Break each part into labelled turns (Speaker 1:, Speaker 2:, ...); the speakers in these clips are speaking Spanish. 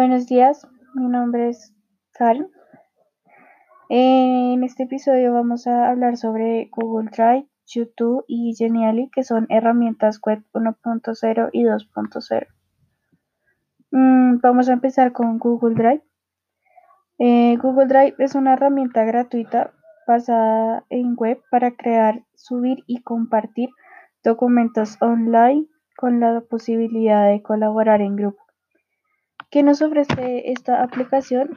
Speaker 1: Buenos días, mi nombre es Karen. En este episodio vamos a hablar sobre Google Drive, YouTube y Genially, que son herramientas web 1.0 y 2.0. Mm, vamos a empezar con Google Drive. Eh, Google Drive es una herramienta gratuita basada en web para crear, subir y compartir documentos online con la posibilidad de colaborar en grupo. ¿Qué nos ofrece esta aplicación?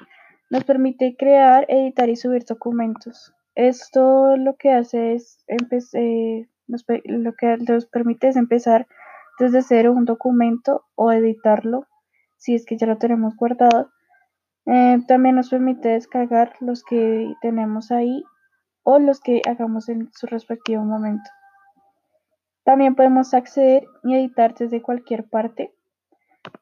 Speaker 1: Nos permite crear, editar y subir documentos. Esto lo que hace es eh, lo que nos permite es empezar desde cero un documento o editarlo si es que ya lo tenemos guardado. Eh, también nos permite descargar los que tenemos ahí o los que hagamos en su respectivo momento. También podemos acceder y editar desde cualquier parte.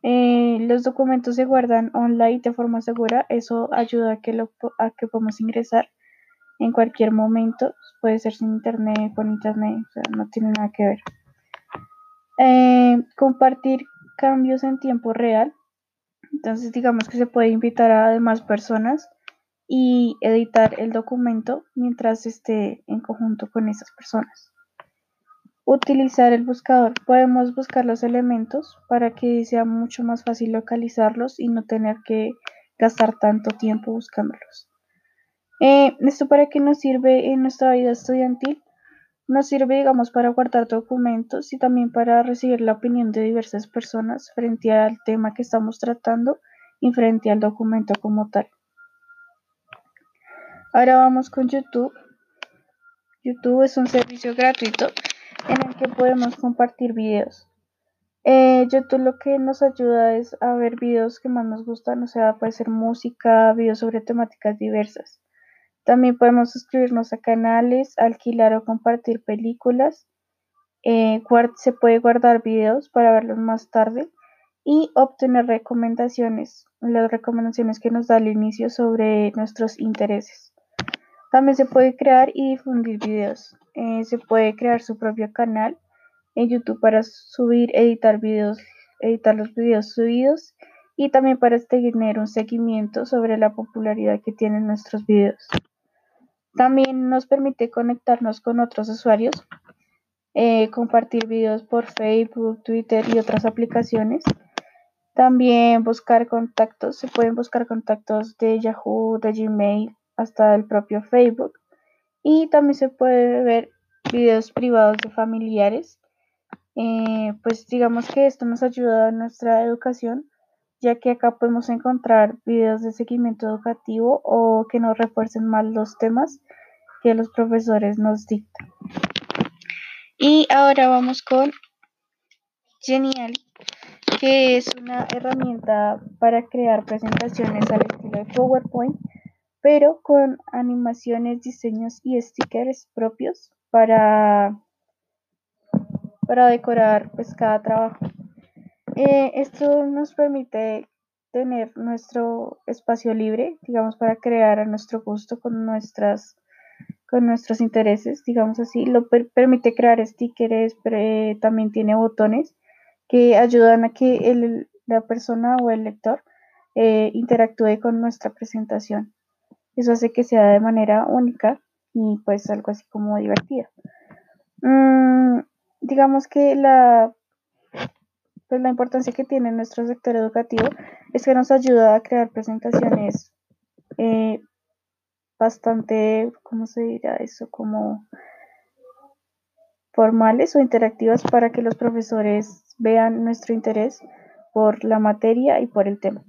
Speaker 1: Eh, los documentos se guardan online de forma segura. Eso ayuda a que, lo, que podamos ingresar en cualquier momento. Puede ser sin internet, con internet, o sea, no tiene nada que ver. Eh, compartir cambios en tiempo real. Entonces digamos que se puede invitar a demás personas y editar el documento mientras esté en conjunto con esas personas. Utilizar el buscador. Podemos buscar los elementos para que sea mucho más fácil localizarlos y no tener que gastar tanto tiempo buscándolos. Eh, ¿Esto para qué nos sirve en nuestra vida estudiantil? Nos sirve, digamos, para guardar documentos y también para recibir la opinión de diversas personas frente al tema que estamos tratando y frente al documento como tal. Ahora vamos con YouTube. YouTube es un servicio gratuito en el que podemos compartir videos. Eh, YouTube lo que nos ayuda es a ver videos que más nos gustan, o sea, puede ser música, videos sobre temáticas diversas. También podemos suscribirnos a canales, alquilar o compartir películas. Eh, se puede guardar videos para verlos más tarde y obtener recomendaciones, las recomendaciones que nos da al inicio sobre nuestros intereses. También se puede crear y difundir videos. Eh, se puede crear su propio canal en YouTube para subir, editar videos, editar los videos subidos y también para tener un seguimiento sobre la popularidad que tienen nuestros videos. También nos permite conectarnos con otros usuarios, eh, compartir videos por Facebook, Twitter y otras aplicaciones. También buscar contactos, se pueden buscar contactos de Yahoo, de Gmail, hasta el propio Facebook. Y también se puede ver videos privados de familiares. Eh, pues digamos que esto nos ayuda a nuestra educación, ya que acá podemos encontrar videos de seguimiento educativo o que nos refuercen más los temas que los profesores nos dictan. Y ahora vamos con Genial, que es una herramienta para crear presentaciones al estilo de PowerPoint pero con animaciones, diseños y stickers propios para, para decorar pues, cada trabajo. Eh, esto nos permite tener nuestro espacio libre, digamos, para crear a nuestro gusto con nuestras con nuestros intereses, digamos así, lo permite crear stickers, pero, también tiene botones que ayudan a que la persona o el lector eh, interactúe con nuestra presentación. Eso hace que sea de manera única y pues algo así como divertida. Mm, digamos que la, pues la importancia que tiene nuestro sector educativo es que nos ayuda a crear presentaciones eh, bastante, ¿cómo se dirá eso? Como formales o interactivas para que los profesores vean nuestro interés por la materia y por el tema.